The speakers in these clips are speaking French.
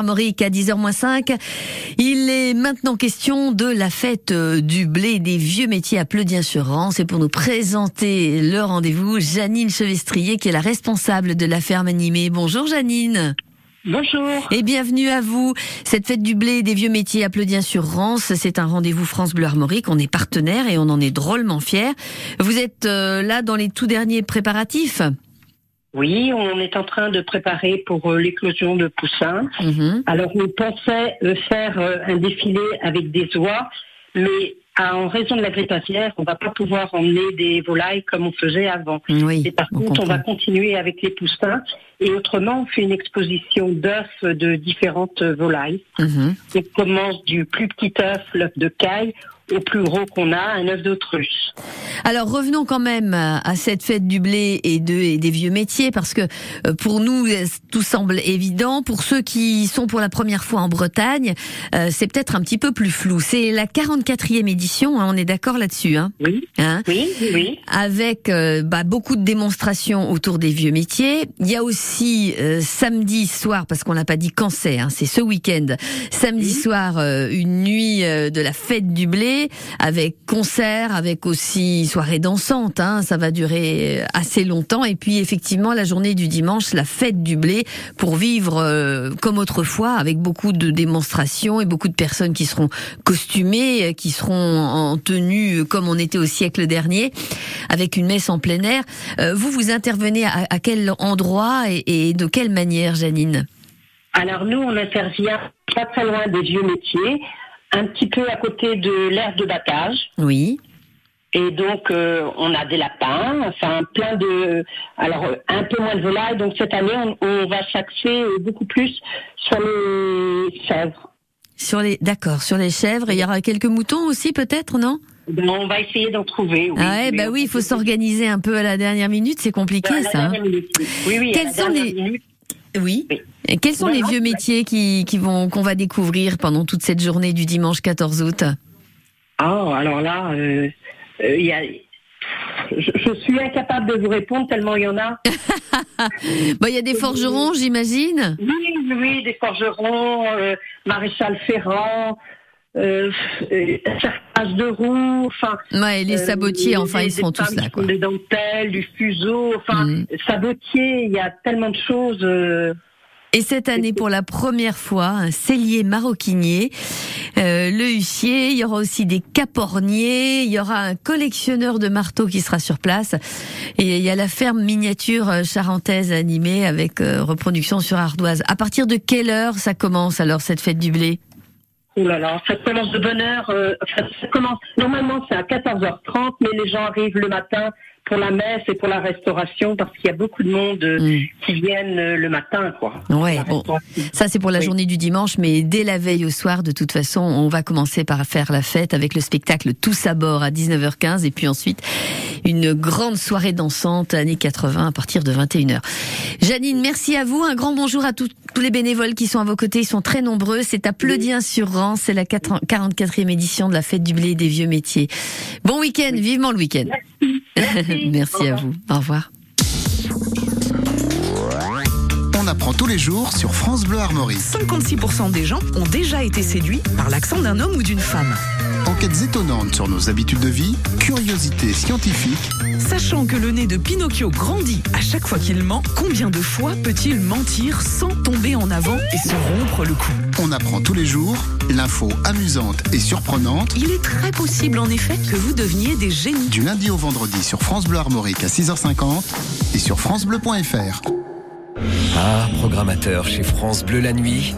Armorique à 10h-5. Il est maintenant question de la fête euh, du blé des vieux métiers à Pleudien-sur-Rance. Et pour nous présenter le rendez-vous, Janine Chevestrier, qui est la responsable de la ferme animée. Bonjour Janine. Bonjour. Et bienvenue à vous. Cette fête du blé des vieux métiers à Pleudien-sur-Rance, c'est un rendez-vous France Bleu Armorique. On est partenaire et on en est drôlement fiers. Vous êtes euh, là dans les tout derniers préparatifs? Oui, on est en train de préparer pour euh, l'éclosion de poussins. Mhm. Alors, on pensait euh, faire euh, un défilé avec des oies, mais en raison de la grippe aviaire, on va pas pouvoir emmener des volailles comme on faisait avant. Oui, Et par on contre, on va continuer avec les poussins. Et autrement, on fait une exposition d'œufs de différentes volailles. Mhm. On commence du plus petit œuf, l'œuf de caille, au plus gros qu'on a, un œuf d'autruche. Alors revenons quand même à cette fête du blé et, de, et des vieux métiers parce que euh, pour nous tout semble évident. Pour ceux qui sont pour la première fois en Bretagne, euh, c'est peut-être un petit peu plus flou. C'est la 44e édition, hein, on est d'accord là-dessus. Hein, Oui, hein oui, oui. avec euh, bah, beaucoup de démonstrations autour des vieux métiers. Il y a aussi euh, samedi soir, parce qu'on n'a pas dit quand c'est, hein, c'est ce week-end, samedi soir, euh, une nuit euh, de la fête du blé, avec concert, avec aussi soirée dansante. Hein, ça va durer assez longtemps. Et puis effectivement, la journée du dimanche, la fête du blé, pour vivre euh, comme autrefois, avec beaucoup de démonstrations et beaucoup de personnes qui seront costumées, qui seront en tenue euh, comme on était au siècle dernier, avec une messe en plein air. Euh, vous, vous intervenez à, à quel endroit et, et de quelle manière, Janine? Alors nous, on intervient pas très loin des vieux métiers, un petit peu à côté de l'aire de battage. Oui. Et donc, euh, on a des lapins, enfin plein de... Alors, un peu moins de volailles. Donc, cette année, on, on va s'axer beaucoup plus sur les chèvres. Sur les, d'accord, sur les chèvres. Il y aura quelques moutons aussi, peut-être, non? Donc, on va essayer d'en trouver. Oui, Ah ouais, bah oui, il faut s'organiser un peu à la dernière minute. C'est compliqué, à la ça. hein. minute. Oui, oui. à Quels la sont les- minute. Oui. Oui. Et quels sont Non, les vieux c'est- métiers qui, qui vont qu'on va découvrir pendant toute cette journée du dimanche 14 août? Ah, alors là, euh, euh, il y a... Je, je suis incapable de vous répondre tellement il y en a. Bah, il y a des forgerons, j'imagine. Oui, oui, des forgerons, euh, maréchal Ferrand, euh, euh, cercage de roues, enfin. Ouais, les euh, sabotiers, des- enfin, ils seront tous là, quoi. Des dentelles, du fuseau, enfin, Mm. sabotier, il y a tellement de choses. Et cette année, pour la première fois, un cellier maroquinier, euh, le huissier, il y aura aussi des caporniers, il y aura un collectionneur de marteaux qui sera sur place, et il y a la ferme miniature euh, charentaise animée avec euh, reproduction sur ardoise. À partir de quelle heure ça commence alors cette fête du blé? Oh là là, ça commence de bonne heure. euh, ça commence, normalement, c'est à 14h30, mais les gens arrivent le matin pour la messe et pour la restauration parce qu'il y a beaucoup de monde euh, Mm. qui viennent euh, le matin, quoi. Ouais, bon. Ça, c'est pour la Oui. journée du dimanche, mais dès la veille au soir, de toute façon, on va commencer par faire la fête avec le spectacle Tous à bord à 19h15 et puis ensuite une grande soirée dansante années 80 à partir de 21h. Janine, merci à vous. Un grand bonjour à tous tous les bénévoles qui sont à vos côtés. Ils sont très nombreux. C'est à Pleudien-sur-Rance. C'est la 4 44e édition de la fête du blé et des vieux métiers. Bon week-end. Vivement le week-end. Merci. merci à vous. Au revoir. On apprend tous les jours sur France Bleu Armorique. 56% des gens ont déjà été séduits par l'accent d'un homme ou d'une femme. Enquêtes étonnantes sur nos habitudes de vie, curiosités scientifiques, Sachant que le nez de Pinocchio grandit à chaque fois qu'il ment, combien de fois peut-il mentir sans tomber en avant et se rompre le cou? On apprend tous les jours l'info amusante et surprenante Il est très possible en effet que vous deveniez des génies. du lundi au vendredi sur France Bleu Armorique à 6h50 et sur francebleu.fr. Ah, programmateur chez France Bleu la nuit.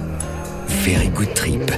Very good trip.